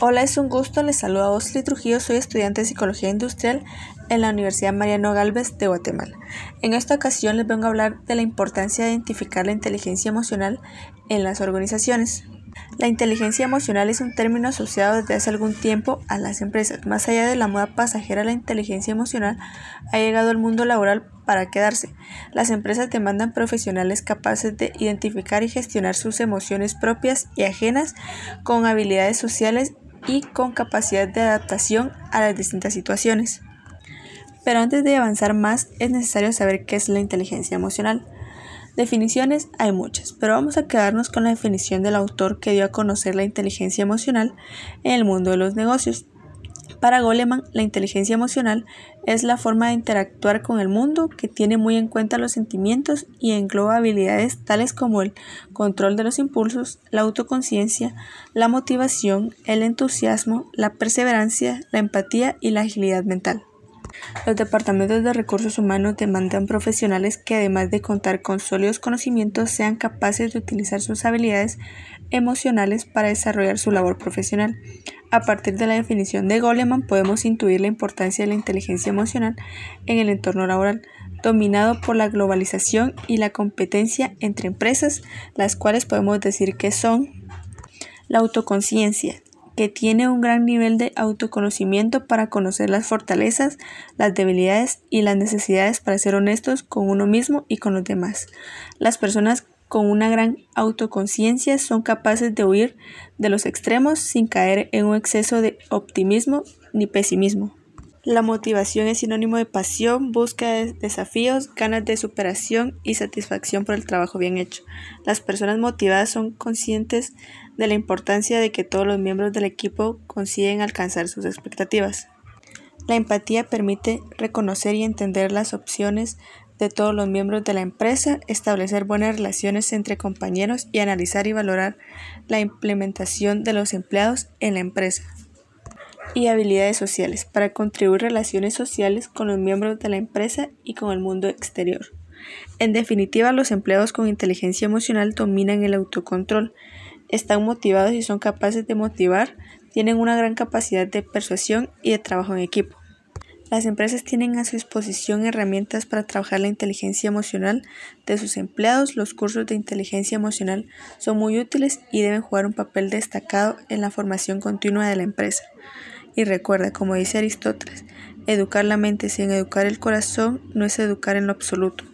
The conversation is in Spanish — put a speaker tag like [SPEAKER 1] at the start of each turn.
[SPEAKER 1] Hola, es un gusto, les saludo a Osli Trujillo, soy estudiante de Psicología Industrial en la Universidad Mariano Galvez de Guatemala. En esta ocasión les vengo a hablar de la importancia de identificar la inteligencia emocional en las organizaciones. La inteligencia emocional es un término asociado desde hace algún tiempo a las empresas. Más allá de la moda pasajera, la inteligencia emocional ha llegado al mundo laboral para quedarse. Las empresas demandan profesionales capaces de identificar y gestionar sus emociones propias y ajenas con habilidades sociales y con capacidad de adaptación a las distintas situaciones. Pero antes de avanzar más es necesario saber qué es la inteligencia emocional. Definiciones hay muchas, pero vamos a quedarnos con la definición del autor que dio a conocer la inteligencia emocional en el mundo de los negocios. Para Goleman, la inteligencia emocional es la forma de interactuar con el mundo que tiene muy en cuenta los sentimientos y engloba habilidades tales como el control de los impulsos, la autoconciencia, la motivación, el entusiasmo, la perseverancia, la empatía y la agilidad mental. Los departamentos de recursos humanos demandan profesionales que además de contar con sólidos conocimientos sean capaces de utilizar sus habilidades emocionales para desarrollar su labor profesional. A partir de la definición de Goleman podemos intuir la importancia de la inteligencia emocional en el entorno laboral, dominado por la globalización y la competencia entre empresas, las cuales podemos decir que son la autoconciencia, que tiene un gran nivel de autoconocimiento para conocer las fortalezas, las debilidades y las necesidades para ser honestos con uno mismo y con los demás. Las personas con una gran autoconciencia son capaces de huir de los extremos sin caer en un exceso de optimismo ni pesimismo. La motivación es sinónimo de pasión, búsqueda de desafíos, ganas de superación y satisfacción por el trabajo bien hecho. Las personas motivadas son conscientes de la importancia de que todos los miembros del equipo consiguen alcanzar sus expectativas. La empatía permite reconocer y entender las opciones de todos los miembros de la empresa, establecer buenas relaciones entre compañeros y analizar y valorar la implementación de los empleados en la empresa. Y habilidades sociales para contribuir relaciones sociales con los miembros de la empresa y con el mundo exterior. En definitiva, los empleados con inteligencia emocional dominan el autocontrol, están motivados y son capaces de motivar, tienen una gran capacidad de persuasión y de trabajo en equipo. Las empresas tienen a su disposición herramientas para trabajar la inteligencia emocional de sus empleados. Los cursos de inteligencia emocional son muy útiles y deben jugar un papel destacado en la formación continua de la empresa. Y recuerda, como dice Aristóteles, educar la mente sin educar el corazón no es educar en lo absoluto.